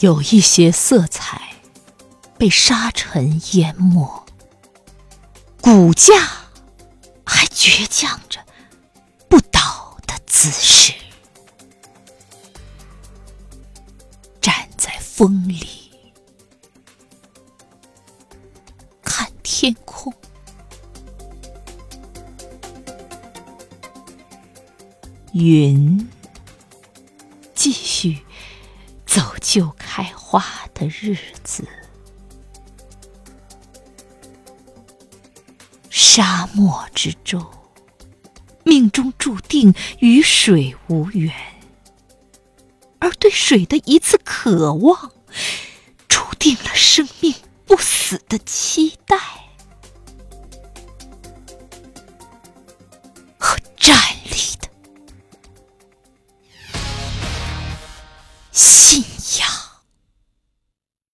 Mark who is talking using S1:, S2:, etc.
S1: 有一些色彩被沙尘淹没，骨架还倔强着不倒的姿势，站在风里看天空，云继续。走就开花的日子，沙漠之舟，命中注定与水无缘，而对水的一次渴望，注定了生命不死的期信。